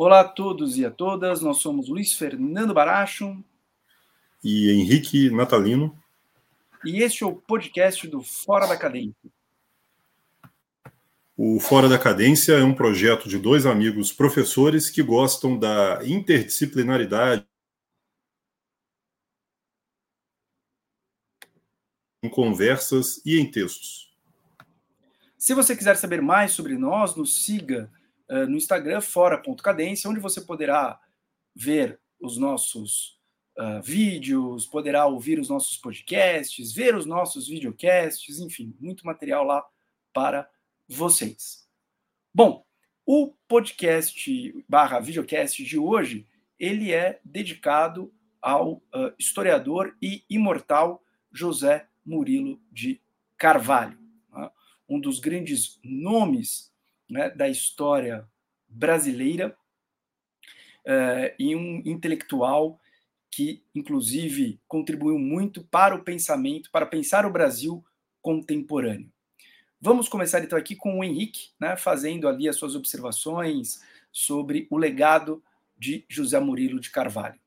Olá a todos e a todas, nós somos Luiz Fernando Baracho e Henrique Natalino. E este é o podcast do Fora da Cadência. O Fora da Cadência é um projeto de dois amigos professores que gostam da interdisciplinaridade em conversas e em textos. Se você quiser saber mais sobre nós, nos siga uh, no Instagram fora.cadência, onde você poderá ver os nossos uh, vídeos, poderá ouvir os nossos podcasts, ver os nossos videocasts, enfim, muito material lá para vocês. Bom, o podcast barra videocast de hoje, ele é dedicado ao uh, historiador e imortal José Murilo de Carvalho, né? um dos grandes nomes né, da história brasileira uh, e um intelectual que, inclusive, contribuiu muito para o pensamento, para pensar o Brasil contemporâneo. Vamos começar então aqui com o Henrique, né, fazendo ali as suas observações sobre o legado de José Murilo de Carvalho.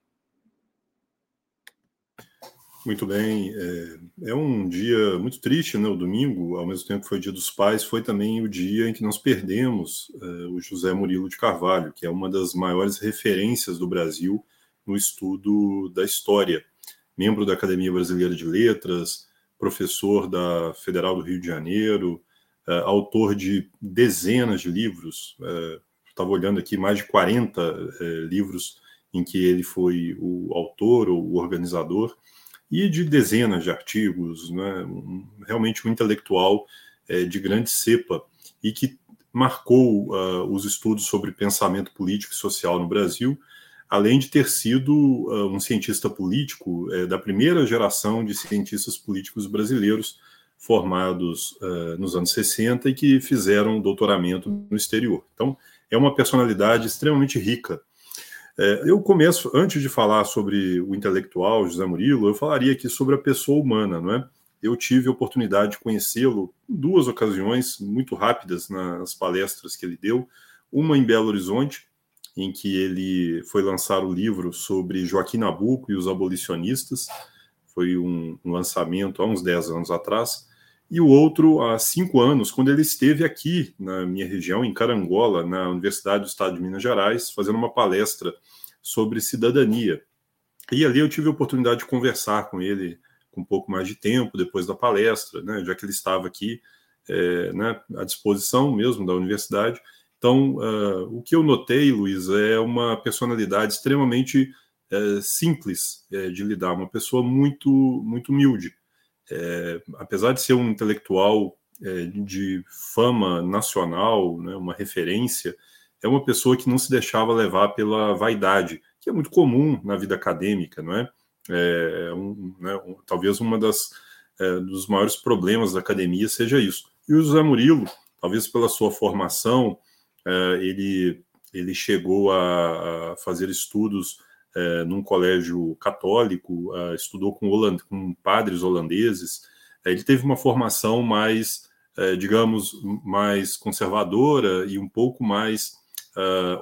Muito bem. É, é, um dia muito triste, né? O domingo, ao mesmo tempo que foi o Dia dos Pais, foi também o dia em que nós perdemos é, o José Murilo de Carvalho, que é uma das maiores referências do Brasil no estudo da história. Membro da Academia Brasileira de Letras, professor da Federal do Rio de Janeiro, é, autor de dezenas de livros. É, estava olhando aqui mais de 40 é, livros em que ele foi o autor ou o organizador e de dezenas de artigos, né? realmente um intelectual é, de grande cepa e que marcou uh, os estudos sobre pensamento político e social no Brasil, além de ter sido uh, um cientista político é, da primeira geração de cientistas políticos brasileiros formados uh, nos anos 60 e que fizeram doutoramento no exterior. Então, é uma personalidade extremamente rica é, eu começo, antes de falar sobre o intelectual José Murilo, eu falaria aqui sobre a pessoa humana, não é? Eu tive a oportunidade de conhecê-lo em duas ocasiões muito rápidas nas palestras que ele deu, uma em Belo Horizonte, em que ele foi lançar o livro sobre Joaquim Nabuco e os abolicionistas, foi um, um lançamento há uns 10 anos atrás, e o outro há cinco anos, quando ele esteve aqui na minha região, em Carangola, na Universidade do Estado de Minas Gerais, fazendo uma palestra sobre cidadania. E ali eu tive a oportunidade de conversar com ele com um pouco mais de tempo depois da palestra, né, já que ele estava aqui é, né, à disposição mesmo da universidade. Então, uh, o que eu notei, Luiz, é uma personalidade extremamente é, simples é, de lidar, uma pessoa muito, muito humilde é, apesar de ser um intelectual é, de fama nacional, né, uma referência, é uma pessoa que não se deixava levar pela vaidade, que é muito comum na vida acadêmica, não é? é, é um, né, um, talvez uma das é, dos maiores problemas da academia seja isso. E o José Murilo, talvez pela sua formação, é, ele ele chegou a, a fazer estudos é, num colégio católico, é, estudou com, holand com padres holandeses. É, ele teve uma formação mais, digamos, mais conservadora e um pouco mais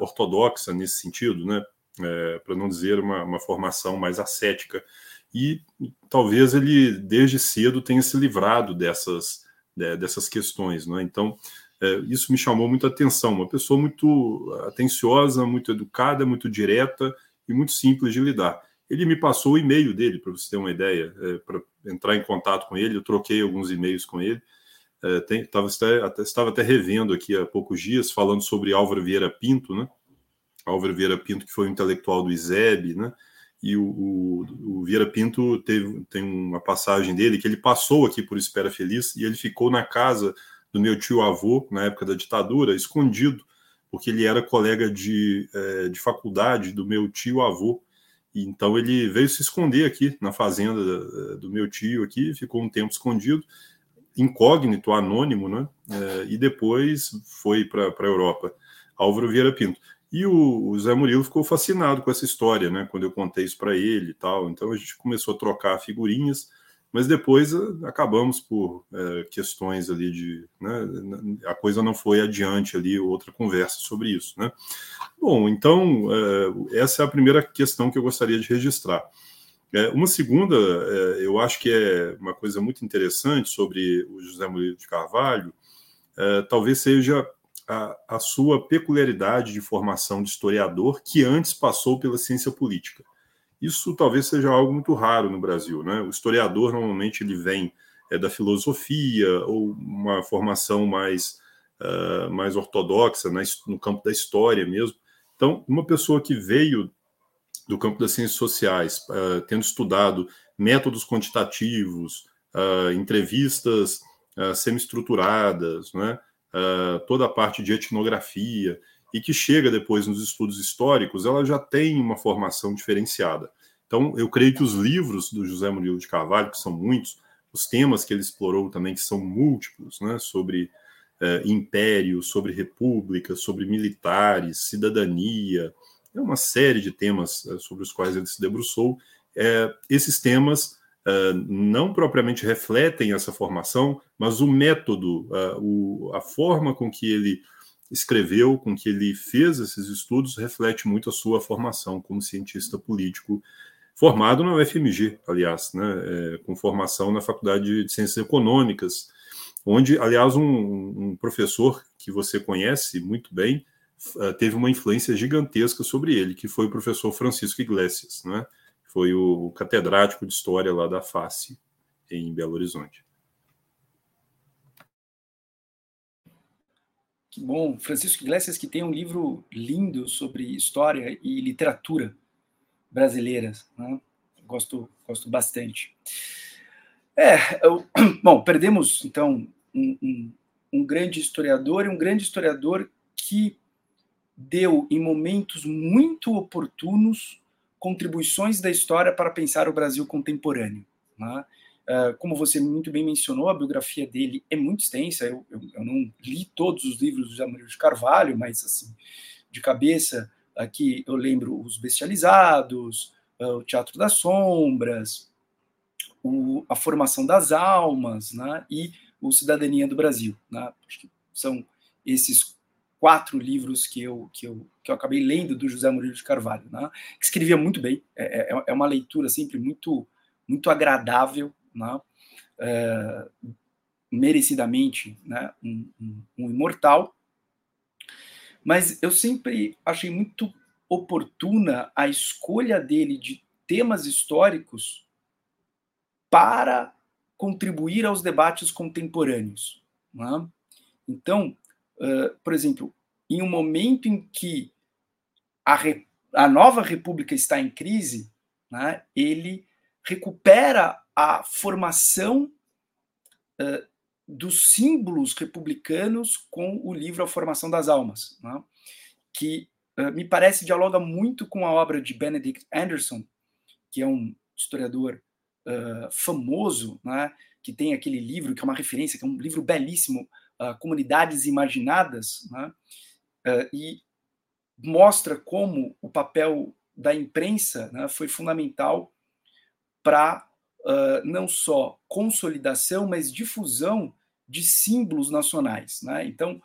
ortodoxa nesse sentido, né? Para não dizer uma, uma, formação mais ascética. E talvez ele, desde cedo, tenha se livrado dessas, dessas questões. Né? Então, isso me chamou muita atenção. Uma pessoa muito atenciosa, muito educada, muito direta e muito simples de lidar. Ele me passou o e-mail dele, para você ter uma ideia, é, para entrar em contato com ele. Eu troquei alguns e-mails com ele. É, tem, tava até, estava até revendo aqui há poucos dias, falando sobre Álvaro Vieira Pinto, né? Álvaro Vieira Pinto, que foi um intelectual do ISEB, né? E o, o, o Vieira Pinto teve, tem uma passagem dele que ele passou aqui por Espera Feliz e ele ficou na casa do meu tio avô, na época da ditadura, escondido, porque ele era colega de, é, de faculdade do meu tio avô. Então ele veio se esconder aqui na fazenda é, do meu tio aqui, ficou um tempo escondido, incógnito, anônimo, né? É, e depois foi para a Europa. Álvaro Vieira Pinto. E o, o Zé Murilo ficou fascinado com essa história, né? Quando eu contei isso para ele e tal. Então a gente começou a trocar figurinhas. Mas depois acabamos por é, questões ali de. Né, a coisa não foi adiante ali, outra conversa sobre isso. Né? Bom, então, é, essa é a primeira questão que eu gostaria de registrar. É, uma segunda, eu acho que é uma coisa muito interessante sobre o José Murilo de Carvalho, talvez seja a, a sua peculiaridade de formação de historiador que antes passou pela ciência política. Isso talvez seja algo muito raro no Brasil, né? O historiador normalmente ele vem é, da filosofia ou uma formação mais uh, mais ortodoxa né, no campo da história mesmo. Então, uma pessoa que veio do campo das ciências sociais, uh, tendo estudado métodos quantitativos, uh, entrevistas uh, semi-estruturadas, né, toda a parte de etnografia, e que chega depois nos estudos históricos, ela já tem uma formação diferenciada. Então, eu creio que os livros do José Murilo de Carvalho, que são muitos, os temas que ele explorou também, que são múltiplos, né, sobre eh, império, sobre república, sobre militares, cidadania, é uma série de temas eh, sobre os quais ele se debruçou. É, esses temas não propriamente refletem essa formação, mas o método, o, a forma com que ele escreveu, com que ele fez esses estudos, reflete muito a sua formação como cientista político, formado na UFMG, aliás, né, é, com formação na Faculdade de Ciências Econômicas, onde, aliás, um, um professor que você conhece muito bem uh, teve uma influência gigantesca sobre ele, que foi o professor Francisco Iglesias, né, foi o catedrático de História lá da FACE, em Belo Horizonte. Bom. Francisco Iglesias, que tem um livro lindo sobre história e literatura brasileiras. Né? Gosto, gosto bastante. É, eu, bom, perdemos então um, um, um grande historiador e um grande historiador que deu em momentos muito oportunos contribuições da história para pensar o Brasil contemporâneo. Né? Uh, como você muito bem mencionou, a biografia dele é muito extensa. Eu, eu, eu não li todos os livros do José Murilo de Carvalho, mas assim, de cabeça, aqui eu lembro Os Bestializados, uh, O Teatro das Sombras, o, A Formação das Almas né, e O Cidadania do Brasil. Né? Acho que são esses quatro livros que eu, que eu, que eu acabei lendo do José Murilo de Carvalho, né? que escrevia muito bem. É, é, é uma leitura sempre muito, muito agradável né? É, merecidamente né? Um, um, um, imortal. Mas eu sempre achei muito oportuna a escolha dele de temas históricos para contribuir aos debates contemporâneos. Né? Então, uh, por exemplo, em um momento em que a, a nova república está em crise, né, ele recupera a formação uh, dos símbolos republicanos com o livro A Formação das Almas, né? que uh, me parece dialoga muito com a obra de Benedict Anderson, que é um historiador uh, famoso, né? que tem aquele livro que é uma referência, que é um livro belíssimo, Comunidades Imaginadas, né? e mostra como o papel da imprensa né, foi fundamental para não só consolidação, mas difusão de símbolos nacionais. Né? Então,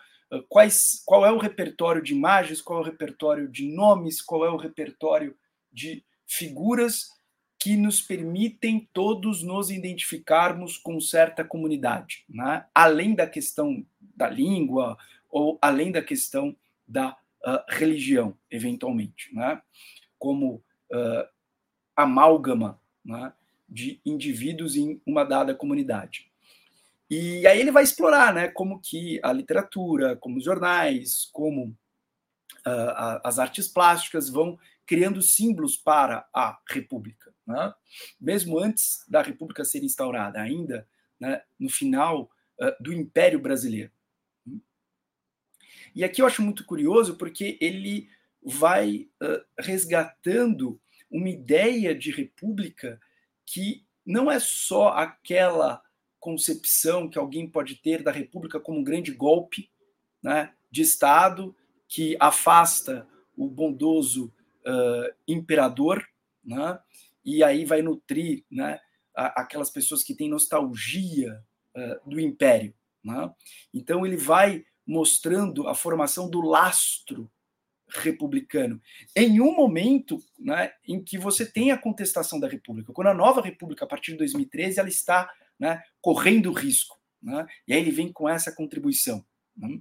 quais, qual é o repertório de imagens, qual é o repertório de nomes, qual é o repertório de figuras que nos permitem todos nos identificarmos com certa comunidade, né? além da questão da língua ou além da questão da uh, religião, eventualmente, né? como uh, amálgama né? De indivíduos em uma dada comunidade. E aí ele vai explorar, né, como que a literatura, como os jornais, como uh, as artes plásticas vão criando símbolos para a República, né? mesmo antes da República ser instaurada, ainda né, no final uh, do Império Brasileiro. E aqui eu acho muito curioso porque ele vai uh, resgatando uma ideia de república que não é só aquela concepção que alguém pode ter da República como um grande golpe né, de Estado que afasta o bondoso uh, imperador, né, e aí vai nutrir né, aquelas pessoas que têm nostalgia uh, do império. Né? Então ele vai mostrando a formação do lastro republicano. Em um momento né, em que você tem a contestação da República, quando a nova República, a partir de 2013, ela está né, correndo risco. Né, e aí ele vem com essa contribuição. Né?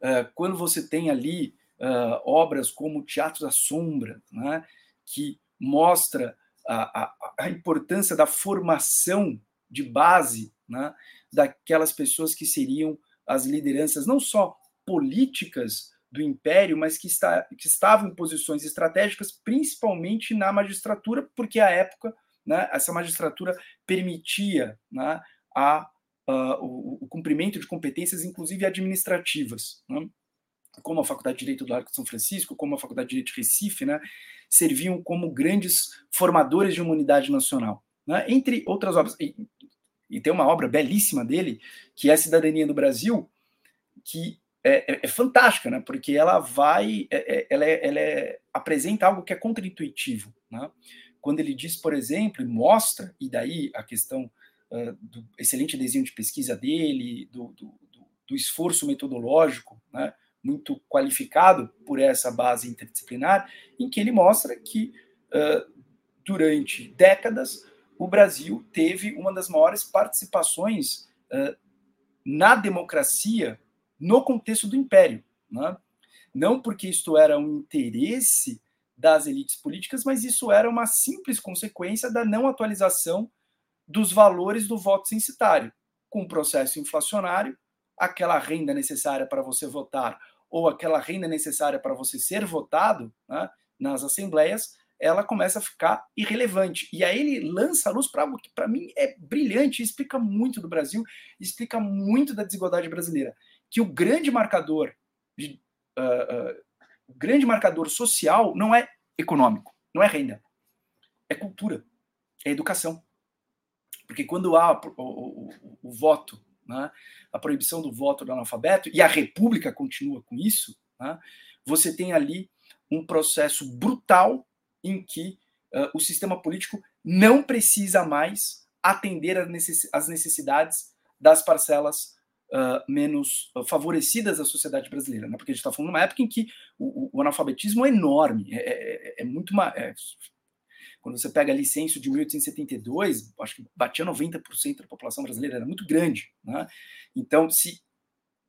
Uh, quando você tem ali uh, obras como Teatro da Sombra, né, que mostra a, a, a, importância da formação de base né, daquelas pessoas que seriam as lideranças, não só políticas do império, mas que, está, que estavam em posições estratégicas, principalmente na magistratura, porque à época né, essa magistratura permitia né, a, a o, o, cumprimento de competências, inclusive administrativas. Né? como a Faculdade de Direito do Arco de São Francisco, como a Faculdade de Direito de Recife, né, serviam como grandes formadores de uma unidade nacional. Né? Entre outras obras, e, e, tem uma obra belíssima dele, que é a Cidadania do Brasil, que é, é, é fantástica, né? porque ela vai, é, é ela, é, ela é, apresenta algo que é contraintuitivo. Né? Quando ele diz, por exemplo, e mostra, e daí a questão uh, do excelente desenho de pesquisa dele, do, do, do esforço metodológico, né? muito qualificado por essa base interdisciplinar, em que ele mostra que uh, durante décadas o Brasil teve uma das maiores participações uh, na democracia no contexto do império. Né? Não porque isto era um interesse das elites políticas, mas isso era uma simples consequência da não atualização dos valores do voto censitário, com o processo inflacionário aquela renda necessária para você votar ou aquela renda necessária para você ser votado né, nas assembleias, ela começa a ficar irrelevante. E aí ele lança a luz para algo que, para mim, é brilhante, explica muito do Brasil, explica muito da desigualdade brasileira. Que o grande marcador, de, uh, uh, o grande marcador social não é econômico, não é renda, é cultura, é educação. Porque quando há o, o, o, o voto né, a proibição do voto do analfabeto, e a República continua com isso, né, você tem ali um processo brutal em que uh, o sistema político não precisa mais atender às necessidades das parcelas uh, menos favorecidas da sociedade brasileira, né? porque a gente está falando numa época em que o, o analfabetismo é enorme, é, é, é muito. É, quando você pega a licença de 1872, acho que batia 90% da população brasileira, era muito grande. Né? Então, se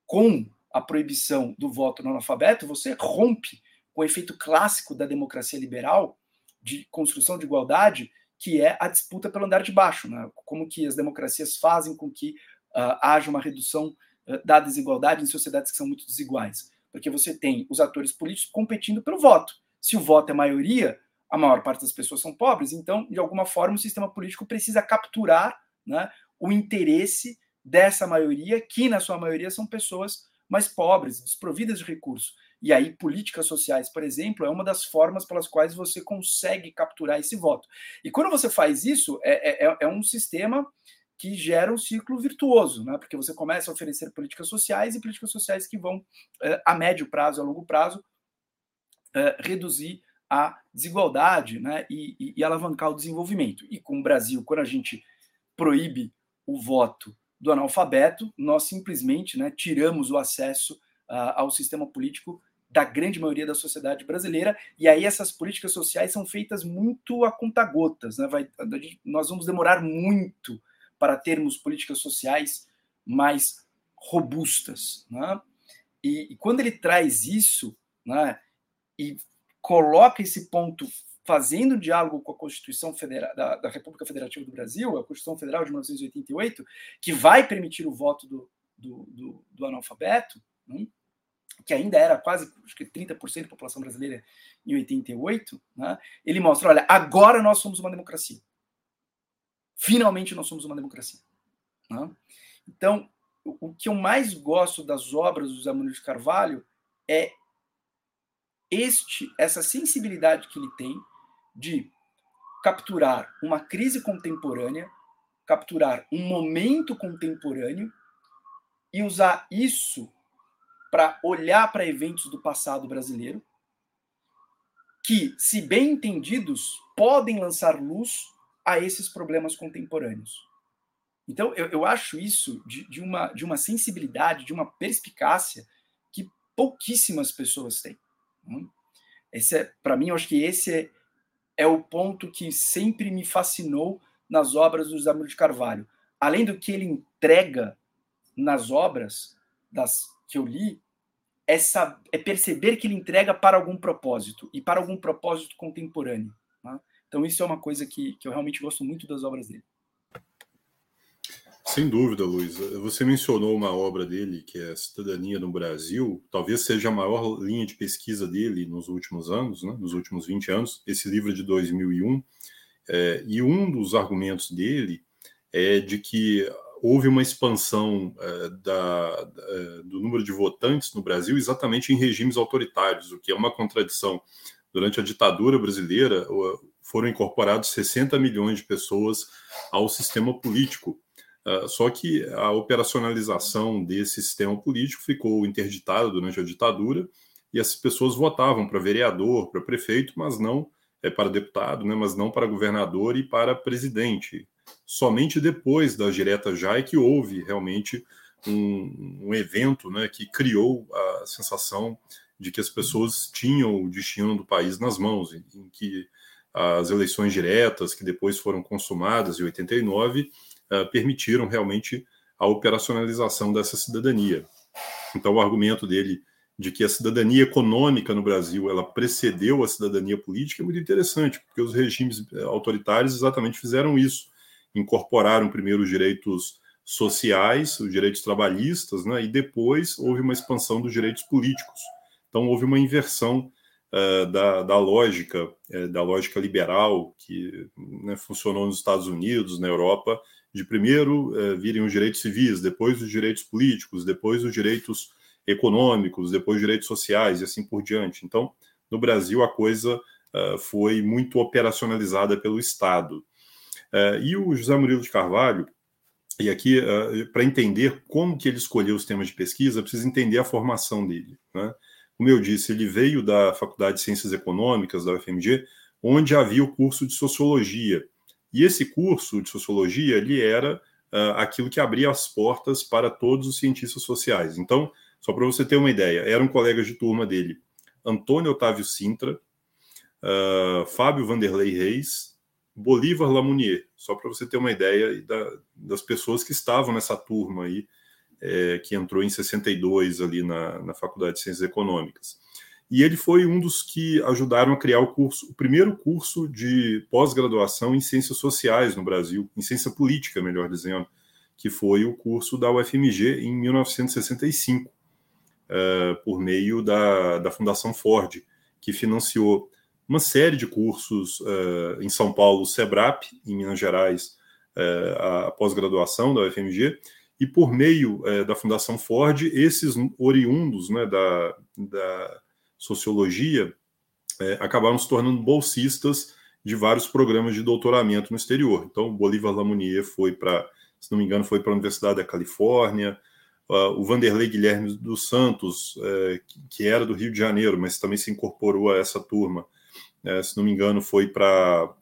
com a proibição do voto no analfabeto, você rompe com o efeito clássico da democracia liberal de construção de igualdade, que é a disputa pelo andar de baixo, né? como que as democracias fazem com que uh, haja uma redução uh, da desigualdade em sociedades que são muito desiguais. Porque você tem os atores políticos competindo pelo voto. Se o voto é maioria, a maior parte das pessoas são pobres, então, de alguma forma, o sistema político precisa capturar né, o interesse dessa maioria, que, na sua maioria, são pessoas mais pobres, desprovidas de recursos. E aí, políticas sociais, por exemplo, é uma das formas pelas quais você consegue capturar esse voto. E quando você faz isso, é, é, é um sistema que gera um ciclo virtuoso, né? porque você começa a oferecer políticas sociais e políticas sociais que vão, eh, a médio prazo, a longo prazo, eh, reduzir a desigualdade né, e, e, e, alavancar o desenvolvimento. E com o Brasil, quando a gente proíbe o voto do analfabeto, nós simplesmente né, tiramos o acesso uh, ao sistema político da grande maioria da sociedade brasileira, e aí essas políticas sociais são feitas muito a conta-gotas. Né? Vai, nós vamos demorar muito para termos políticas sociais mais robustas. Né? E, e quando ele traz isso, né, e coloca esse ponto fazendo diálogo com a Constituição Federal, da, da, República Federativa do Brasil, a Constituição Federal de 1988, que vai permitir o voto do, do, do, do analfabeto, né? que ainda era quase acho que 30% da população brasileira em 88, né? ele mostra: olha, agora nós somos uma democracia. Finalmente nós somos uma democracia. Né? Então, o, que eu mais gosto das obras do Muniz de Carvalho é este essa sensibilidade que ele tem de capturar uma crise contemporânea, capturar um momento contemporâneo e usar isso para olhar para eventos do passado brasileiro que, se bem entendidos, podem lançar luz a esses problemas contemporâneos. Então, eu, eu acho isso de, de, uma, de uma sensibilidade, de uma perspicácia que pouquíssimas pessoas têm. Né? Esse é, para mim, eu acho que esse é, é o ponto que sempre me fascinou nas obras do Murilo de Carvalho. Além do que ele entrega nas obras das que eu li, essa, é perceber que ele entrega para algum propósito e para algum propósito contemporâneo. Então, isso é uma coisa que, que eu realmente gosto muito das obras dele. Sem dúvida, Luiz. Você mencionou uma obra dele, que é Cidadania no Brasil, talvez seja a maior linha de pesquisa dele nos últimos anos, né? nos últimos 20 anos, esse livro é de 2001. É, e um dos argumentos dele é de que houve uma expansão é, da, da, é, do número de votantes no Brasil exatamente em regimes autoritários, o que é uma contradição. Durante a ditadura brasileira, foram incorporados 60 milhões de pessoas ao sistema político ah, só que a operacionalização desse sistema político ficou interditada durante a ditadura e as pessoas votavam para vereador, para prefeito, mas não é, para deputado, né, mas não para governador e para presidente. Somente depois da direta já é que houve realmente um, um evento né, que criou a sensação de que as pessoas tinham o destino do país nas mãos, em, em que as eleições diretas, que depois foram consumadas em 89, uh, permitiram realmente a operacionalização dessa cidadania. Então, o argumento dele de que a cidadania econômica no Brasil ela precedeu a cidadania política é muito interessante, porque os regimes eh, autoritários exatamente fizeram isso, incorporaram primeiro os direitos sociais, os direitos trabalhistas, né, e depois houve uma expansão dos direitos políticos. Então houve uma inversão uh, da, da, lógica, uh, da lógica liberal que né, funcionou nos Estados Unidos, na Europa de primeiro é, virem os direitos civis, depois os direitos políticos, depois os direitos econômicos, depois os direitos sociais e assim por diante. Então, no Brasil, a coisa foi muito operacionalizada pelo Estado. E o José Murilo de Carvalho, e aqui, para entender como que ele escolheu os temas de pesquisa, precisa entender a formação dele. Né? Como eu disse, ele veio da Faculdade de Ciências Econômicas, da UFMG, onde havia o curso de Sociologia, e esse curso de sociologia ele era uh, aquilo que abria as portas para todos os cientistas sociais. Então, só para você ter uma ideia, eram colegas de turma dele Antônio Otávio Sintra, uh, Fábio Vanderlei Reis, Bolívar Lamounier, só para você ter uma ideia da, das pessoas que estavam nessa turma aí, é, que entrou em 62 ali na, na Faculdade de Ciências Econômicas. E ele foi um dos que ajudaram a criar o curso, o primeiro curso de pós-graduação em ciências sociais no Brasil, em ciência política, melhor dizendo, que foi o curso da UFMG em 1965, uh, eh, por meio da, da Fundação Ford, que financiou uma série de cursos uh, em São Paulo, o SEBRAP, em Minas Gerais, uh, a pós-graduação da UFMG, e por meio da Fundação Ford, esses oriundos né, da, da sociologia, é, acabaram se tornando bolsistas de vários programas de doutoramento no exterior. Então, Bolívar Lamounier foi para, se não me engano, foi para a Universidade da Califórnia. Uh, o Vanderlei Guilherme dos Santos, é, que era do Rio de Janeiro, mas também se incorporou a essa turma, é, se não me engano, foi para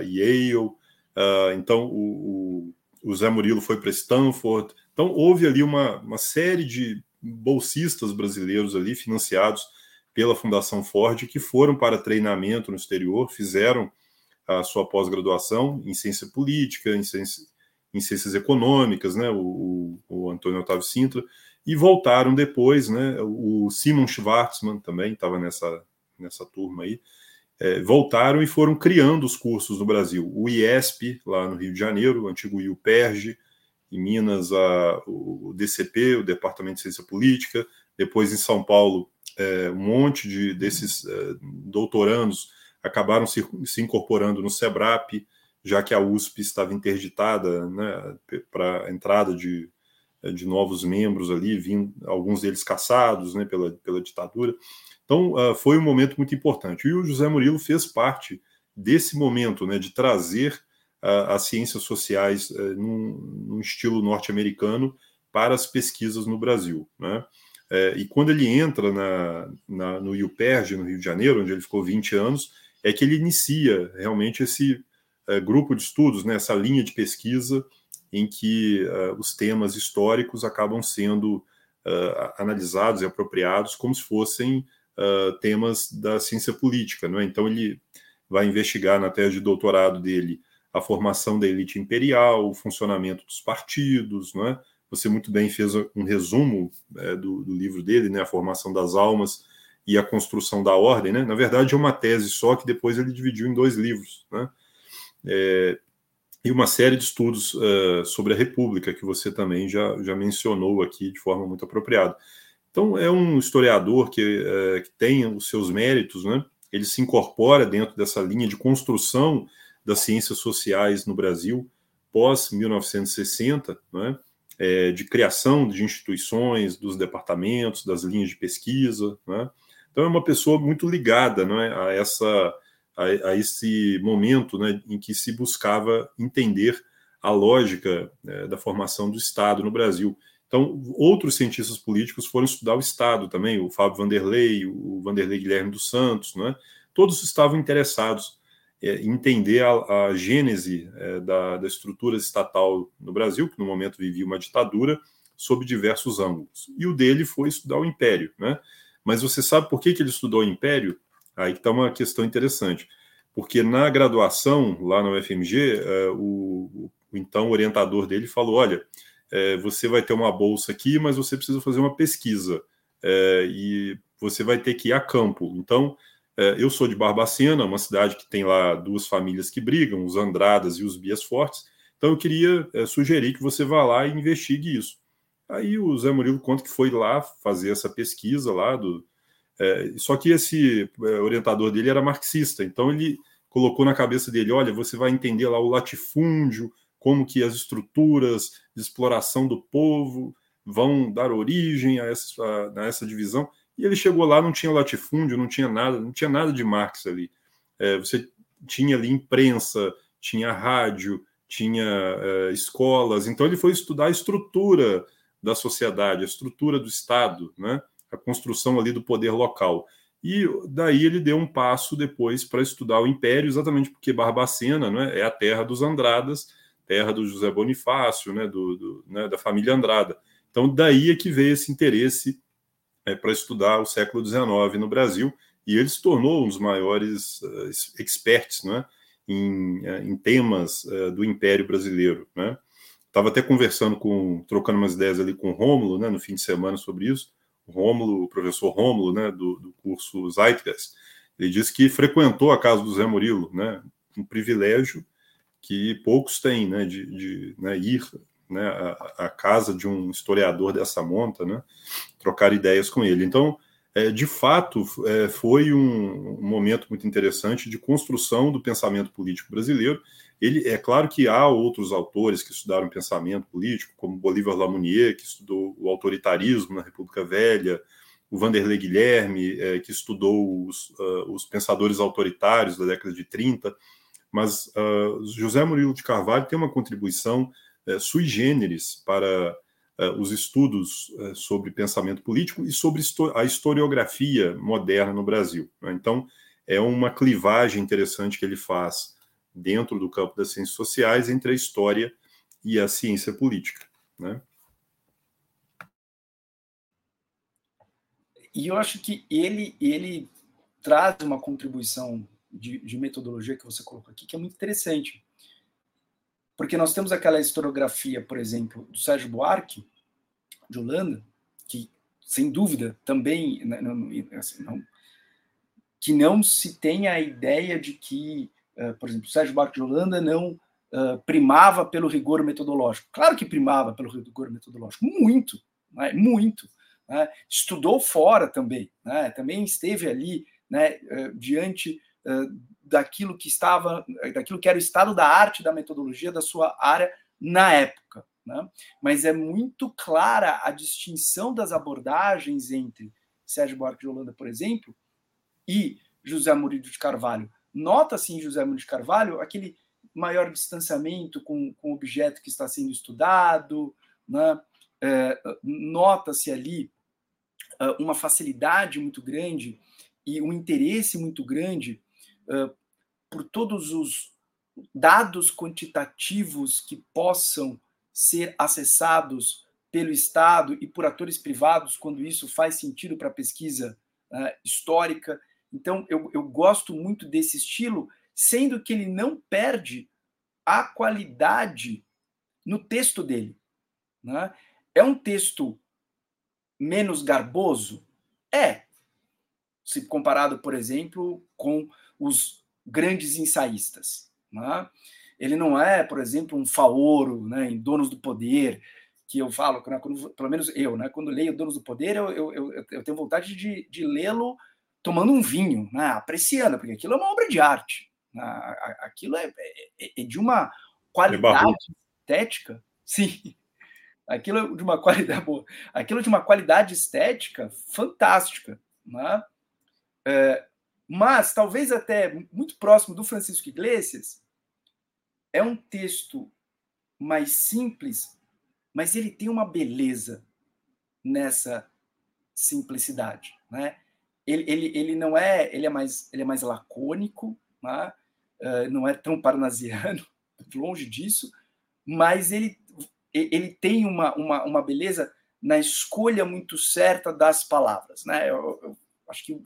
Yale. Uh, então, o, o Zé Murilo foi para Stanford. Então, houve ali uma, uma série de bolsistas brasileiros ali financiados pela Fundação Ford que foram para treinamento no exterior, fizeram a sua pós-graduação em ciência política, em, ciência, em ciências econômicas, né, o, o, Antônio Otávio Sintra, e voltaram depois, né, o Simon Schwartzman também estava nessa, nessa turma aí, é, voltaram e foram criando os cursos no Brasil. O IESP, lá no Rio de Janeiro, o antigo IUPERJ, em Minas, a, o DCP, o Departamento de Ciência Política, depois em São Paulo, é, um monte de, desses é, doutorandos acabaram se, se, incorporando no SEBRAP, já que a USP estava interditada né, para entrada de, de novos membros ali, vindo, alguns deles caçados né, pela, pela ditadura. Então, uh, foi um momento muito importante. E o José Murilo fez parte desse momento né, de trazer uh, as ciências sociais uh, num, num estilo norte-americano para as pesquisas no Brasil. Né? É, e quando ele entra na, na, no IUPERJ, no Rio de Janeiro, onde ele ficou 20 anos, é que ele inicia realmente esse uh, grupo de estudos, né, essa linha de pesquisa em que uh, os temas históricos acabam sendo analisados e apropriados como se fossem temas da ciência política. Né? Então, ele vai investigar na tese de doutorado dele a formação da elite imperial, o funcionamento dos partidos, né? Você muito bem fez um resumo é, do, do, livro dele, né? A formação das almas e a construção da ordem, né? Na verdade, é uma tese só que depois ele dividiu em dois livros, né? É, e uma série de estudos uh, sobre a República que você também já, já mencionou aqui de forma muito apropriada. Então, é um historiador que, uh, que tem os seus méritos, né? Ele se incorpora dentro dessa linha de construção das ciências sociais no Brasil pós 1960, né? É, de criação de instituições, dos departamentos, das linhas de pesquisa. Né? Então, é uma pessoa muito ligada né, a, essa, a, a esse momento né, em que se buscava entender a lógica é, da formação do Estado no Brasil. Então, outros cientistas políticos foram estudar o Estado também, o Fábio Vanderlei, o Vanderlei Guilherme dos Santos, né? todos estavam interessados é, entender a, a gênese é, da, da, estrutura estatal no Brasil, que no momento vivia uma ditadura, sob diversos ângulos. E o dele foi estudar o Império. Né? Mas você sabe por que, que ele estudou o Império? Aí está uma questão interessante. Porque na graduação, lá na UFMG, é, o, o, então orientador dele falou: olha, é, você vai ter uma bolsa aqui, mas você precisa fazer uma pesquisa. É, e você vai ter que ir a campo. Então, é, eu sou de Barbacena, uma cidade que tem lá duas famílias que brigam, os Andradas e os Bias Fortes. Então eu queria é, sugerir que você vá lá e investigue isso. Aí o Zé Murilo conta que foi lá fazer essa pesquisa lá do. É, só que esse é, orientador dele era marxista, então ele colocou na cabeça dele: olha, você vai entender lá o latifúndio, como que as estruturas de exploração do povo vão dar origem a essa, a, essa divisão. E ele chegou lá, não tinha latifúndio, não tinha nada, não tinha nada de Marx ali. É, você tinha ali imprensa, tinha rádio, tinha é, escolas. Então ele foi estudar a estrutura da sociedade, a estrutura do Estado, né? a construção ali do poder local. E daí ele deu um passo depois para estudar o Império, exatamente porque Barbacena né, é a terra dos Andradas, terra do José Bonifácio, né, do, do né, da família Andrada. Então daí é que veio esse interesse é, para estudar o século XIX no Brasil, e ele se tornou um dos maiores uh, experts né, em, uh, em temas uh, do Império Brasileiro. Né? Estava até conversando com, trocando umas ideias ali com o Rômulo né, no fim de semana sobre isso. O Rômulo, o professor Rômulo, né, do, do curso Zeitgeist, ele disse que frequentou a casa do Zé Murilo, né, um privilégio que poucos têm, né, de, de né, ir né, a, a, casa de um historiador dessa monta, né, trocar ideias com ele. Então, é, de fato, é, foi um, um, momento muito interessante de construção do pensamento político brasileiro. Ele é claro que há outros autores que estudaram pensamento político, como Bolívar Lamounier, que estudou o autoritarismo na República Velha, o Vanderlei Guilherme, é, que estudou os, uh, os, pensadores autoritários da década de 30, mas uh, José Murilo de Carvalho tem uma contribuição é, sui generis para é, os estudos é, sobre pensamento político e sobre a historiografia moderna no Brasil. Né? Então, é uma clivagem interessante que ele faz dentro do campo das ciências sociais entre a história e a ciência política. Né? E eu acho que ele, ele traz uma contribuição de, de metodologia que você colocou aqui que é muito interessante. Porque nós temos aquela historiografia, por exemplo, do Sérgio Buarque, de Holanda, que, sem dúvida, também né, não, assim, não, que não se tem a ideia de que, uh, por exemplo, Sérgio Buarque de Holanda não uh, primava pelo rigor metodológico. Claro que primava pelo rigor metodológico, muito, né, muito. Né, estudou fora também, também esteve ali né, uh, diante daquilo que estava, daquilo que era o estado da arte da metodologia da sua área na época. Né? Mas é muito clara a distinção das abordagens entre Sérgio Buarque de Holanda, por exemplo, e José Murilo de Carvalho. Nota-se em José Murilo de Carvalho aquele maior distanciamento com, com o objeto que está sendo estudado, né? é, nota-se ali uma facilidade muito grande e um interesse muito grande por todos os, dados quantitativos que possam ser acessados pelo Estado e por atores privados, quando isso faz sentido para a pesquisa histórica. Então, eu, eu gosto muito desse estilo, sendo que ele não perde a qualidade no texto dele. Né? É um texto menos garboso? É. Se comparado, por exemplo, com os grandes ensaístas. Né? Ele não é, por exemplo, um Faoro né, em Donos do Poder, que eu falo, né, quando, pelo menos eu, né, quando leio Donos do Poder, eu, eu, eu, eu tenho vontade de, de lê-lo tomando um vinho, né, apreciando, porque aquilo é uma obra de arte. Né, aquilo é, é, é de uma qualidade estética, sim, aquilo é de uma qualidade boa, aquilo é de uma qualidade estética fantástica, né? É, mas talvez até muito próximo do Francisco Iglesias, é um texto mais simples mas ele tem uma beleza nessa simplicidade, né? Ele, ele, ele não é, ele é mais, ele é mais lacônico, né? uh, não é tão parnasiano, longe disso, mas ele, ele tem uma, uma, uma beleza na escolha muito certa das palavras, né? Eu, eu acho que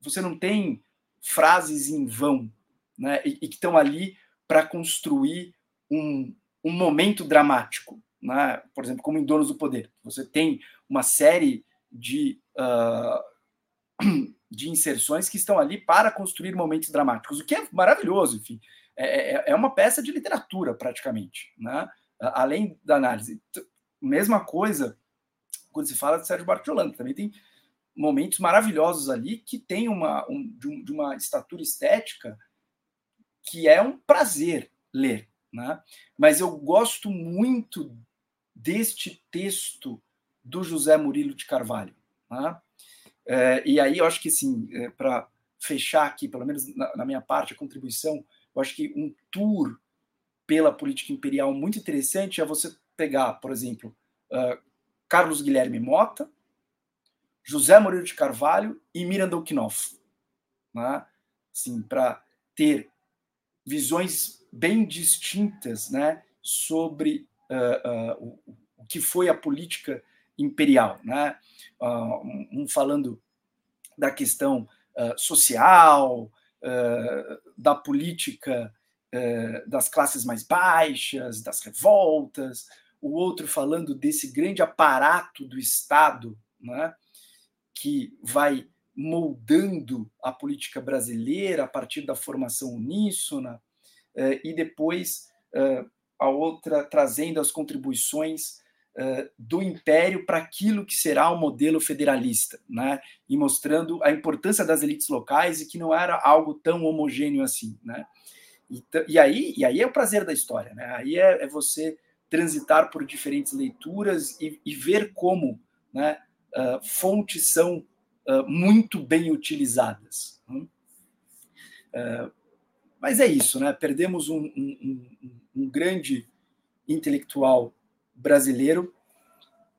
você não tem frases em vão, né? E, e que estão ali para construir um, um momento dramático, né? por exemplo, como em Donos do Poder. Você tem uma série de, uh, de inserções que estão ali para construir momentos dramáticos, o que é maravilhoso, enfim. É, é, é uma peça de literatura, praticamente, né? além da análise. Mesma coisa quando se fala de Sérgio Bartolando, também tem momentos maravilhosos ali que tem uma, um, de, uma estatura estética que é um prazer ler. Né? Mas eu gosto muito deste texto do José Murilo de Carvalho. Né? É, e aí eu acho que, assim, é, para fechar aqui, pelo menos na, na, minha parte, a contribuição, eu acho que um tour pela política imperial muito interessante é você pegar, por exemplo, uh, Carlos Guilherme Mota, José Murilo de Carvalho e Miranda Knopf. Né? Assim, para ter visões bem distintas né, sobre uh, uh, o, o, que foi a política imperial, né? Uh, um falando da questão social, da política das classes mais baixas, das revoltas, o outro falando desse grande aparato do Estado, né? Que vai moldando a política brasileira a partir da formação uníssona, e depois a outra trazendo as contribuições uh, do império para aquilo que será o modelo federalista, né? E mostrando a importância das elites locais e que não era algo tão homogêneo assim, né? E, e aí, e aí é o prazer da história, né? Aí é, é você transitar por diferentes leituras e, e ver como, né? Uh, fontes são uh, muito bem utilizadas. Né? mas é isso, né? Perdemos um, um, um grande intelectual brasileiro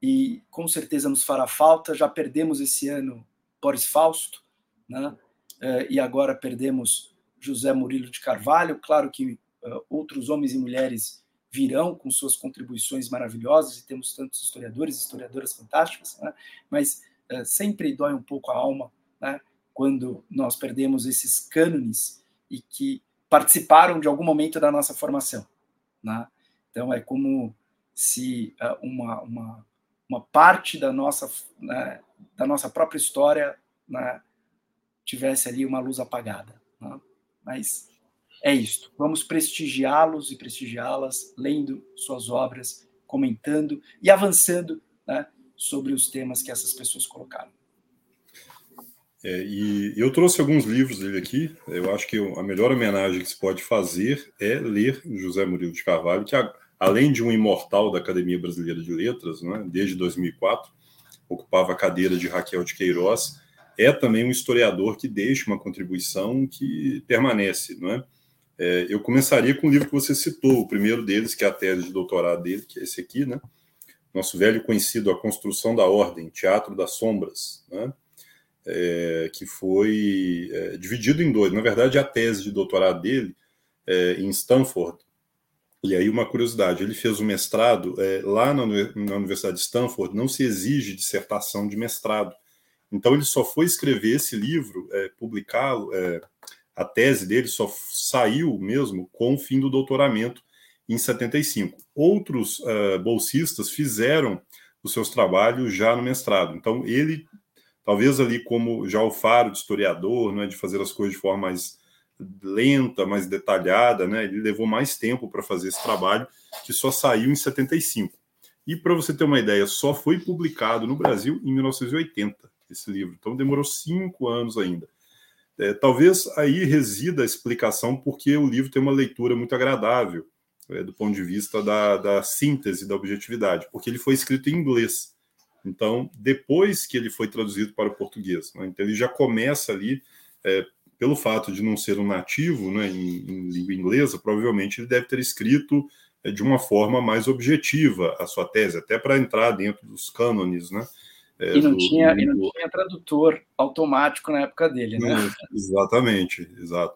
e com certeza nos fará falta. Já perdemos esse ano Boris Fausto, né? Uh, e agora perdemos José Murilo de Carvalho. Claro que uh, outros homens e mulheres virão com suas contribuições maravilhosas e temos tantos historiadores e historiadoras fantásticas, né? mas uh, sempre dói um pouco a alma né? quando nós perdemos esses cânones e que participaram de algum momento da nossa formação. Né? Então, é como se uh, uma, uma, uma parte da nossa, né, da nossa própria história né, tivesse ali uma luz apagada. Né? Mas é isto. Vamos prestigiá-los e prestigiá-las, lendo suas obras, comentando e avançando né, sobre os temas que essas pessoas colocaram. É, e eu trouxe alguns livros dele aqui. Eu acho que a melhor homenagem que se pode fazer é ler José Murilo de Carvalho, que além de um imortal da Academia Brasileira de Letras, né, desde 2004, ocupava a cadeira de Raquel de Queiroz, é também um historiador que deixa uma contribuição que permanece. Não é? É, eu começaria com o livro que você citou, o primeiro deles, que é a tese de doutorado dele, que é esse aqui, né? nosso velho conhecido A Construção da Ordem, Teatro das Sombras. Né? é, que foi é, dividido em dois. Na verdade, a tese de doutorado dele é, em Stanford. E aí, uma curiosidade: ele fez o mestrado é, lá na, na Universidade de Stanford, não se exige dissertação de mestrado. Então, ele só foi escrever esse livro, é, publicá-lo, a tese dele só saiu mesmo com o fim do doutoramento em 75. Outros uh, bolsistas fizeram os seus trabalhos já no mestrado. Então, ele, talvez ali como já o faro de historiador, né, de fazer as coisas de forma mais lenta, mais detalhada, né, ele levou mais tempo para fazer esse trabalho, que só saiu em 75. E para você ter uma ideia, só foi publicado no Brasil em 1980 esse livro. Então demorou cinco anos ainda. É, talvez aí resida a explicação porque o livro tem uma leitura muito agradável é, do ponto de vista da, da síntese da objetividade, porque ele foi escrito em inglês. Então, depois que ele foi traduzido para o português, né? então ele já começa ali, é, pelo fato de não ser um nativo né, em, em língua inglesa, provavelmente ele deve ter escrito é, de uma forma mais objetiva a sua tese, até para entrar dentro dos cânones, né? É, e, não do, tinha, do... e não tinha tradutor automático na época dele, né? exatamente, exato.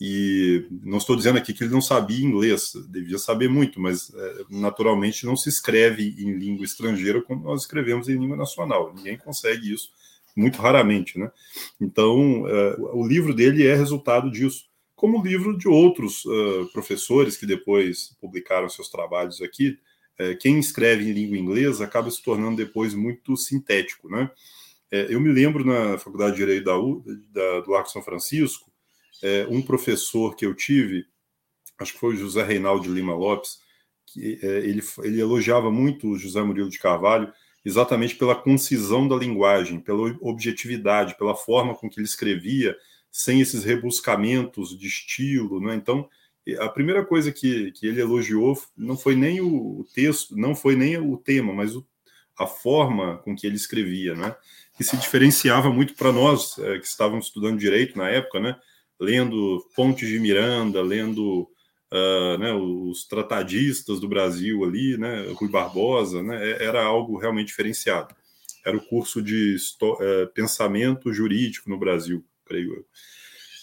E não estou dizendo aqui que ele não sabia inglês, devia saber muito, mas é, naturalmente não se escreve em língua estrangeira como nós escrevemos em língua nacional. Ninguém consegue isso, muito raramente, né? Então, é, o livro dele é resultado disso, como o livro de outros uh, professores que depois publicaram seus trabalhos aqui. É, quem escreve em língua inglesa acaba se tornando depois muito sintético, né? É, eu me lembro na Faculdade de Direito da, U, da do Arco São Francisco é, um professor que eu tive, acho que foi o José Reinaldo de Lima Lopes, que é, ele, ele elogiava muito o José Murilo de Carvalho exatamente pela concisão da linguagem, pela objetividade, pela forma com que ele escrevia, sem esses rebuscamentos de estilo, né? Então, a primeira coisa que, que ele elogiou não foi nem o texto, não foi nem o tema, mas o, a forma com que ele escrevia, né? Que se diferenciava muito para nós é, que estávamos estudando direito na época, né? lendo Pontes de Miranda, lendo uh, né, os tratadistas do Brasil ali, né, Rui Barbosa, né, é, era algo realmente diferenciado. Era o curso de uh, pensamento jurídico no Brasil, creio eu.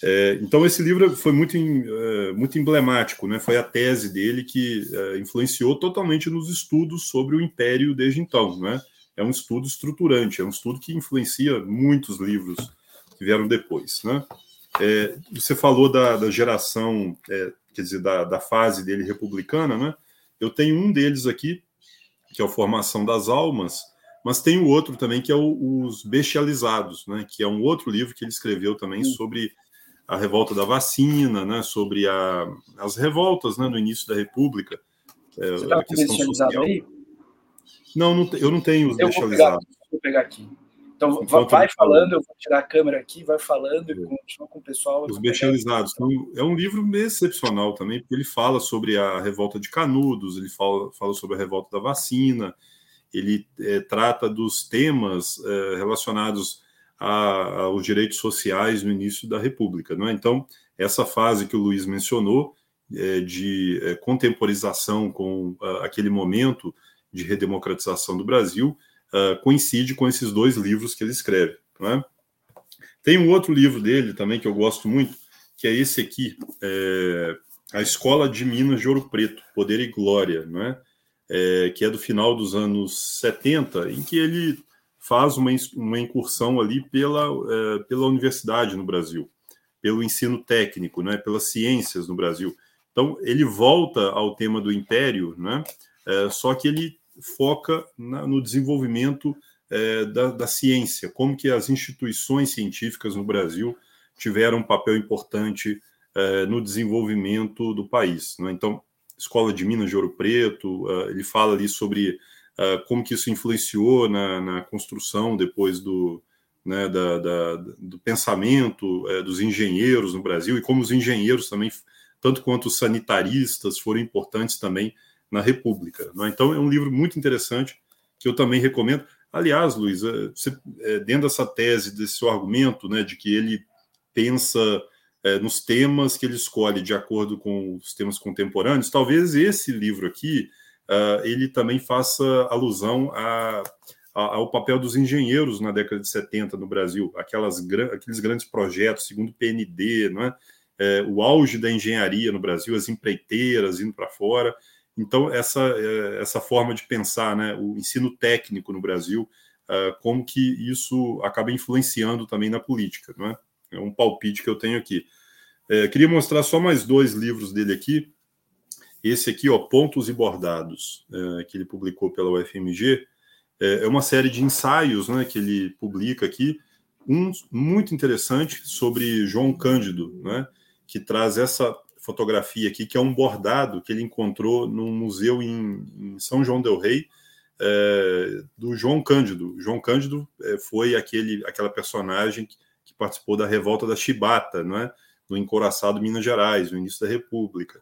É, então esse livro foi muito, uh, muito emblemático, né? Foi a tese dele que uh, influenciou totalmente nos estudos sobre o Império desde então, né? É um estudo estruturante, é um estudo que influencia muitos livros que vieram depois, né? É, você falou da, da geração, é, quer dizer, da, da, fase dele republicana, né? Eu tenho um deles aqui, que é a Formação das Almas, mas tem o outro também, que é o, Os Bestializados, né? Que é um outro livro que ele escreveu também sobre a revolta da vacina, né? Sobre a, as revoltas né? no início da República. É, você está com aí? Não, não, eu não tenho os eu. Vou pegar, vou pegar aqui. Então, Enquanto vai falando, eu vou tirar a câmera aqui, vai falando e é. continua com o pessoal. Os Bestializados. É um livro excepcional também, porque ele fala sobre a revolta de Canudos, ele fala, fala sobre a revolta da vacina, ele é, trata dos temas é, relacionados a, aos direitos sociais no início da República. Não é? Então, essa fase que o Luiz mencionou, é, de é, contemporização com uh, aquele momento de redemocratização do Brasil, uh, coincide com esses dois livros que ele escreve. Né? Tem um outro livro dele também que eu gosto muito, que é esse aqui, é A Escola de Minas de Ouro Preto, Poder e Glória, né? É, que é do final dos anos 70, em que ele faz uma, uma incursão ali pela, é, pela universidade no Brasil, pelo ensino técnico, né? pelas ciências no Brasil. Então, ele volta ao tema do império, né? É, só que ele foca na, no desenvolvimento é, da, da, ciência, como que as instituições científicas no Brasil tiveram um papel importante é, no desenvolvimento do país. Né? Então, Escola de Minas de Ouro Preto, uh, ele fala ali sobre como que isso influenciou na, na construção depois do, né, da, da, do pensamento é, dos engenheiros no Brasil e como os engenheiros também, tanto quanto os sanitaristas, foram importantes também na República. Né? Então, é um livro muito interessante que eu também recomendo. Aliás, Luiz, é, você, é, dentro dessa tese, desse seu argumento, né, de que ele pensa é, nos temas que ele escolhe de acordo com os temas contemporâneos, talvez esse livro aqui uh, ele também faça alusão a, a, ao papel dos engenheiros na década de 70 no Brasil, aquelas, aqueles grandes projetos, segundo o PND, não é? é, o auge da engenharia no Brasil, as empreiteiras indo para fora. Então, essa, é, essa forma de pensar, né, o ensino técnico no Brasil, é, como que isso acaba influenciando também na política, é? É um palpite que eu tenho aqui. É, queria mostrar só mais dois livros dele aqui. Esse aqui, ó, Pontos e Bordados, é, que ele publicou pela UFMG, é, é uma série de ensaios né, que ele publica aqui, um muito interessante sobre João Cândido, né, que traz essa fotografia aqui, que é um bordado que ele encontrou num museu em, em São João del Rei, é, do João Cândido. João Cândido é, foi aquele, aquela personagem que, que, participou da revolta da Chibata, não é? no encoraçado Minas Gerais, no início da República.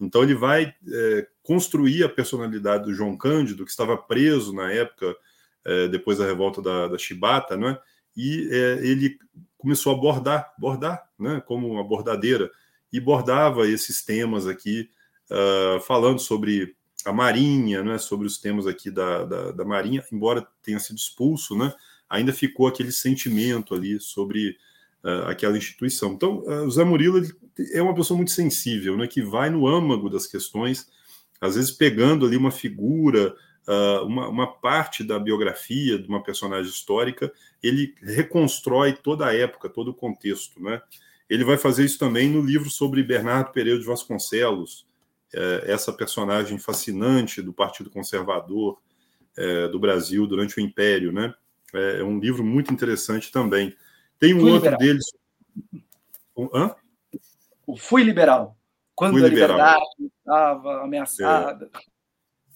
Então ele vai é, construir a personalidade do João Cândido, que estava preso na época, é, depois da revolta da, da Chibata, né? e é, ele começou a bordar, bordar, né? como uma bordadeira, e bordava esses temas aqui, uh, falando sobre a Marinha, né? sobre os temas aqui da, da, da, Marinha, embora tenha sido expulso, né? ainda ficou aquele sentimento ali sobre uh, aquela instituição. Então, uh, o Zé Murilo é uma pessoa muito sensível, né? que vai no âmago das questões, às vezes pegando ali uma figura, uh, uma, uma, parte da biografia de uma personagem histórica, ele reconstrói toda a época, todo o contexto. Né? Ele vai fazer isso também no livro sobre Bernardo Pereira de Vasconcelos, essa personagem fascinante do Partido Conservador do Brasil durante o Império. Né? É, é um livro muito interessante também. Tem um Fui outro liberal. deles. Hã? O Fui Liberal. Quando Fui a liberal. liberdade estava ameaçada.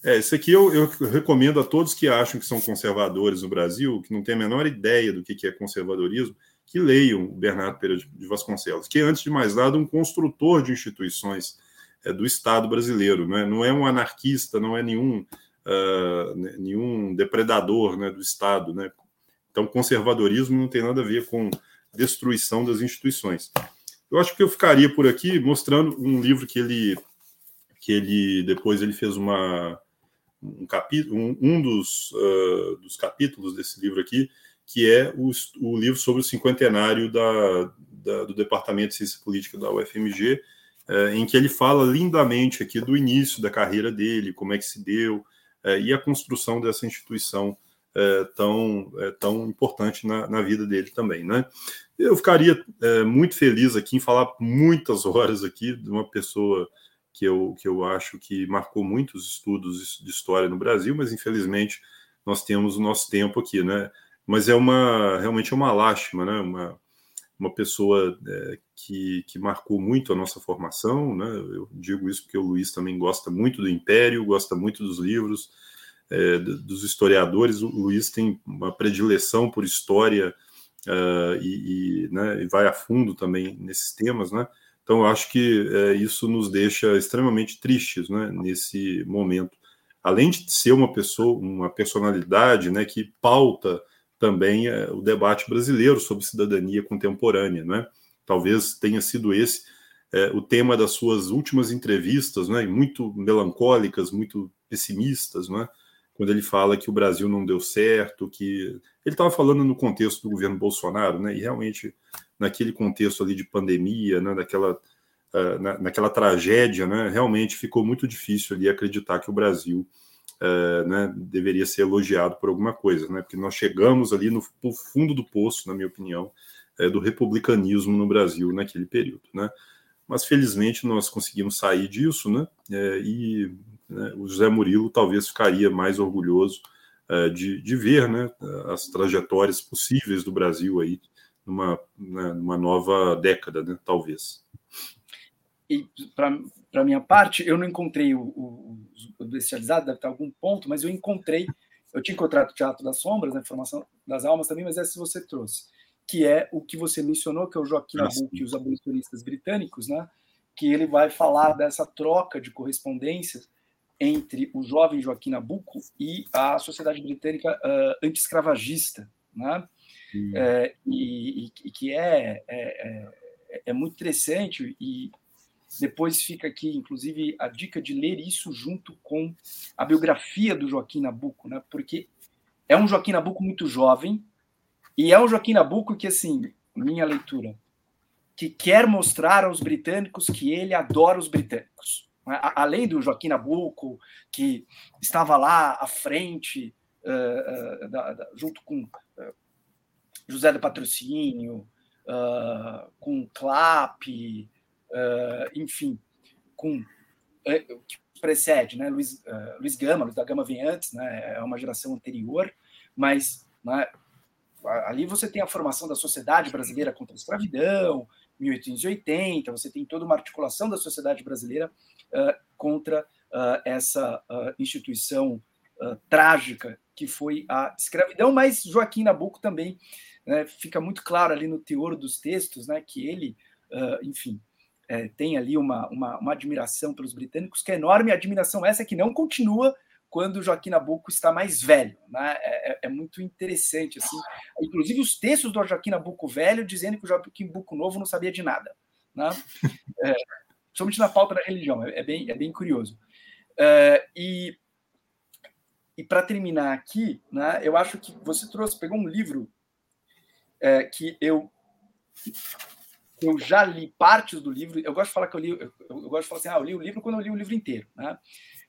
É. é, isso aqui eu, eu, recomendo a todos que acham que são conservadores no Brasil, que não têm a menor ideia do que, que é conservadorismo, que leiam o Bernardo Pereira de Vasconcelos, que, antes de mais nada, um construtor de instituições é, do Estado brasileiro. Né? Não é um anarquista, não é nenhum, uh, nenhum depredador né, do Estado. Né? Então, conservadorismo não tem nada a ver com destruição das instituições. Eu acho que eu ficaria por aqui mostrando um livro que ele que ele depois ele fez uma um capítulo um, um dos, uh, dos capítulos desse livro aqui que é o, o livro sobre o cinquentenário da, da, do Departamento de Ciência Política da UFMG, uh, em que ele fala lindamente aqui do início da carreira dele, como é que se deu, uh, e a construção dessa instituição é, tão, é, tão importante na, na, vida dele também, né? Eu ficaria é, muito feliz aqui em falar muitas horas aqui de uma pessoa que eu, que eu acho que marcou muitos estudos de história no Brasil, mas infelizmente nós temos o nosso tempo aqui, né? Mas é uma realmente é uma lástima, né? Uma, uma pessoa é, que, que marcou muito a nossa formação, né? Eu digo isso porque o Luiz também gosta muito do Império, gosta muito dos livros, é, dos historiadores, o Luiz tem uma predileção por história uh, e, e, né, e, vai a fundo também nesses temas, né? Então, acho que é, isso nos deixa extremamente tristes, né, nesse momento. Além de ser uma pessoa, uma personalidade, né, que pauta também é, o debate brasileiro sobre cidadania contemporânea, né? Talvez tenha sido esse é, o tema das suas últimas entrevistas, né, muito melancólicas, muito pessimistas, né? Quando ele fala que o Brasil não deu certo, que ele estava falando no contexto do governo Bolsonaro, né? E realmente naquele contexto ali de pandemia, né? Naquela, uh, na, naquela tragédia, né? Realmente ficou muito difícil ali acreditar que o Brasil uh, né, deveria ser elogiado por alguma coisa, né? Porque nós chegamos ali no, no fundo do poço, na minha opinião, uh, do republicanismo no Brasil naquele período, né? Mas felizmente nós conseguimos sair disso, né? e né, o José Murilo talvez ficaria mais orgulhoso uh, de, de, ver né, as trajetórias possíveis do Brasil aí numa, né, numa nova década, né, talvez. E para minha parte, eu não encontrei o, o, o bestializado, deve ter algum ponto, mas eu encontrei, eu tinha encontrado o Teatro das Sombras, a Informação das Almas também, mas essa você trouxe, que é o que você mencionou, que é o Joaquim Nabuco e os abolicionistas britânicos, né? que ele vai falar dessa troca de correspondências entre o jovem Joaquim Nabuco e a sociedade britânica uh, anti-escravagista, né? Hum. É, e, e, que é, é, é, é, muito interessante e depois fica aqui, inclusive, a dica de ler isso junto com a biografia do Joaquim Nabuco, né? Porque é um Joaquim Nabuco muito jovem e é um Joaquim Nabuco que, assim, minha leitura, que quer mostrar aos britânicos que ele adora os britânicos. Né? Além do Joaquim Nabuco, que estava lá à frente, uh, uh, da, da, junto com uh, José do Patrocínio, com Clap, enfim, com que precede, né? Luiz, Luiz Gama, Luiz da Gama vem antes, né? é uma geração anterior, mas né, ali você tem a formação da sociedade brasileira contra a escravidão, 1880, você tem toda uma articulação da sociedade brasileira contra uh, essa uh, instituição trágica que foi a escravidão, mas Joaquim Nabuco também né, fica muito claro ali no teor dos textos né, que ele, enfim, é, tem ali uma, uma, uma admiração pelos britânicos que é enorme, admiração essa que não continua quando Joaquim Nabuco está mais velho. Né? É, é, é, muito interessante. assim. Inclusive, os textos do Joaquim Nabuco velho dizendo que o Joaquim Nabuco novo não sabia de nada. Né? É, somente na pauta da religião. É, é, bem, é bem curioso. É, e e para terminar aqui, né, eu acho que você trouxe, pegou um livro é, que eu eu já li partes do livro. Eu gosto de falar que eu li, eu, eu gosto de falar assim, ah, eu li o livro quando eu li o livro inteiro, né?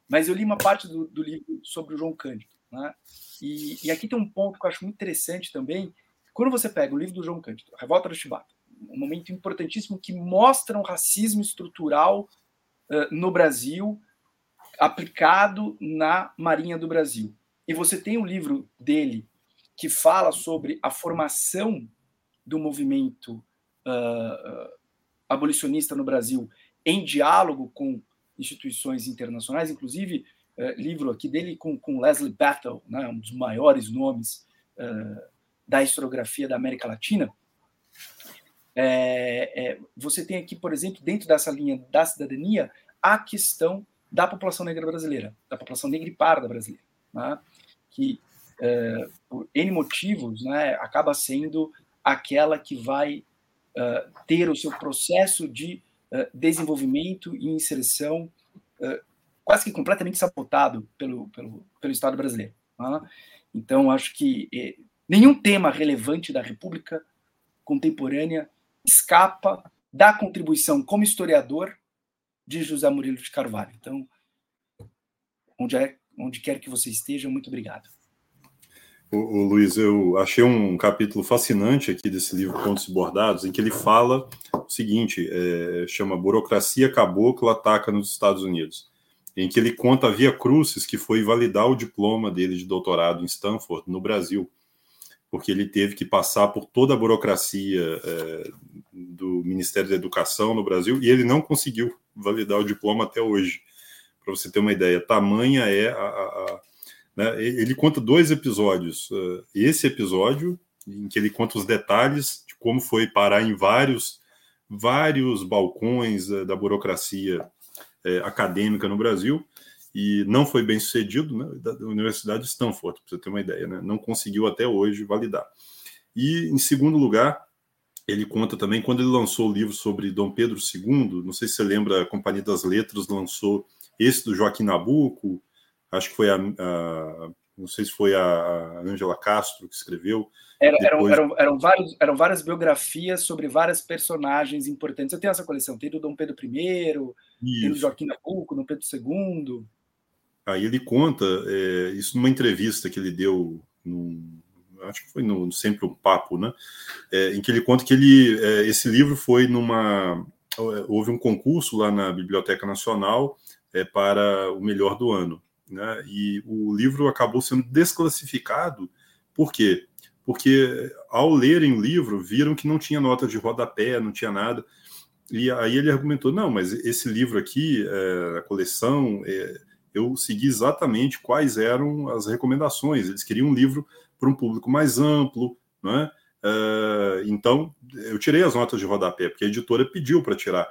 Mas eu li uma parte do, do livro sobre o João Cândido. Né? E, e, aqui tem um ponto que eu acho muito interessante também. Quando você pega o livro do João Cândido, Revolta do Chibata, um momento importantíssimo que mostra um racismo estrutural uh, no Brasil aplicado na Marinha do Brasil. E você tem um livro dele que fala sobre a formação do movimento uh, uh, abolicionista no Brasil em diálogo com instituições internacionais, inclusive é, livro aqui dele com, com Leslie Battle, né, um dos maiores nomes é, da historiografia da América Latina. É, é, você tem aqui, por exemplo, dentro dessa linha da cidadania, a questão da população negra brasileira, da população negra e parda brasileira, né, que, é, por N motivos, né, acaba sendo aquela que vai é, ter o seu processo de eh, desenvolvimento e inserção uh, quase que completamente sabotado pelo, pelo, pelo Estado brasileiro. Tá? Então, acho que nenhum tema relevante da República contemporânea escapa da contribuição como historiador de José Murilo de Carvalho. Então, onde, é, onde quer que você esteja, muito obrigado. O, o, Luiz, eu achei um capítulo fascinante aqui desse livro Contos Bordados, em que ele fala o seguinte: é, chama Burocracia Cabocla Ataca nos Estados Unidos, em que ele conta a Via Crucis, que foi validar o diploma dele de doutorado em Stanford, no Brasil, porque ele teve que passar por toda a burocracia é, do Ministério da Educação no Brasil e ele não conseguiu validar o diploma até hoje. Para você ter uma ideia, tamanha é a, a né? Ele conta dois episódios. Eh, esse episódio, em que ele conta os detalhes de como foi parar em vários, vários balcões eh, da burocracia é, acadêmica no Brasil, e não foi bem sucedido, né, da Universidade de Stanford, para você ter uma ideia, né, não conseguiu até hoje validar. E, em segundo lugar, ele conta também quando ele lançou o livro sobre Dom Pedro II, não sei se você lembra, a Companhia das Letras lançou esse do Joaquim Nabuco, acho que foi a, a não sei se foi a Angela Castro que escreveu. Era, depois... eram, eram, eram, vários, eram várias biografias sobre várias personagens importantes. Eu tenho essa coleção, tem do Dom Pedro I, tem do Joaquim Nabuco, Dom Pedro II. Aí ele conta é, isso numa entrevista que ele deu, num, acho que foi no Sempre um Papo, né? É, em que ele conta que ele, é, esse livro foi numa. Houve um concurso lá na Biblioteca Nacional é, para o melhor do ano né? E o livro acabou sendo desclassificado. Por quê? Porque ao lerem o livro, viram que não tinha nota de rodapé, não tinha nada. E aí ele argumentou: não, mas esse livro aqui, é, a coleção, é, eu segui exatamente quais eram as recomendações. Eles queriam um livro para um público mais amplo, né? Uh, então, eu tirei as notas de rodapé, porque a editora pediu para tirar.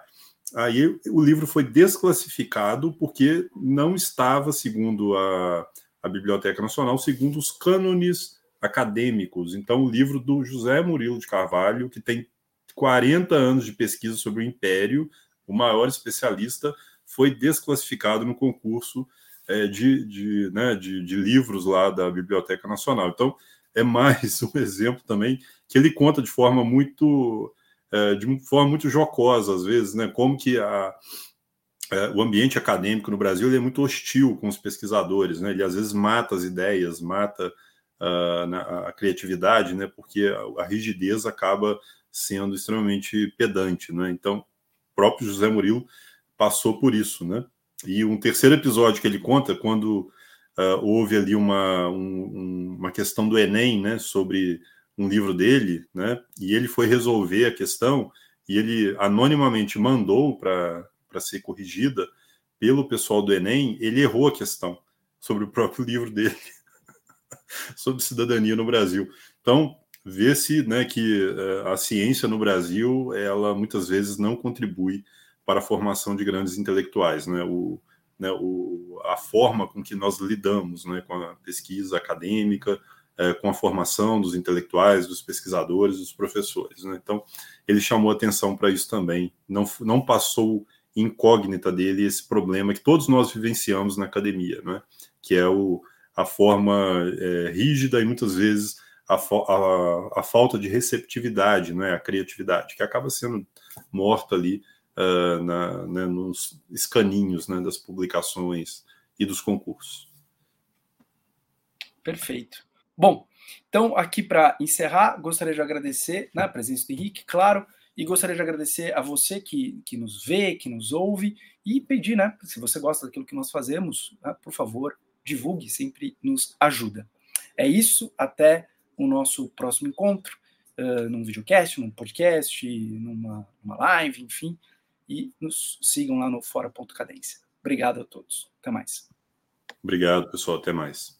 Aí o livro foi desclassificado porque não estava, segundo a, a Biblioteca Nacional, segundo os cânones acadêmicos. Então, o livro do José Murilo de Carvalho, que tem 40 anos de pesquisa sobre o Império, o maior especialista, foi desclassificado no concurso é, de, de, né, de, de livros lá da Biblioteca Nacional. Então, é mais um exemplo também que ele conta de forma muito é, de forma muito jocosa, às vezes, né? Como que a, é, o ambiente acadêmico no Brasil é muito hostil com os pesquisadores, né? Ele às vezes mata as ideias, mata uh, na, a criatividade, né? Porque a, a, rigidez acaba sendo extremamente pedante, né? Então, próprio José Murilo passou por isso, né? E um terceiro episódio que ele conta, quando uh, houve ali uma, um, uma questão do Enem, né? Sobre um livro dele, né? E ele foi resolver a questão e ele anonimamente mandou para ser corrigida pelo pessoal do Enem, ele errou a questão sobre o próprio livro dele, sobre cidadania no Brasil. Então, vê-se né, que uh, a ciência no Brasil, ela muitas vezes não contribui para a formação de grandes intelectuais. Né? O, né, o, a forma com que nós lidamos né, com a pesquisa acadêmica, é, com a formação dos intelectuais, dos pesquisadores, dos professores. Né? Então, ele chamou atenção para isso também. Não, não passou incógnita dele esse problema que todos nós vivenciamos na academia, né? que é o, a forma é, rígida e muitas vezes a, a, a, falta de receptividade, né? a criatividade, que acaba sendo morta ali uh, na, né, nos escaninhos né, das publicações e dos concursos. Perfeito. Bom, então aqui para encerrar, gostaria de agradecer né, a presença do Henrique, claro, e gostaria de agradecer a você que, que nos vê, que nos ouve, e pedir, né, se você gosta daquilo que nós fazemos, né, por favor, divulgue, sempre nos ajuda. É isso, até o nosso próximo encontro, uh, num videocast, num podcast, numa, numa live, enfim, e nos sigam lá no fora.cadência. Obrigado a todos. Até mais. Obrigado, pessoal. Até mais.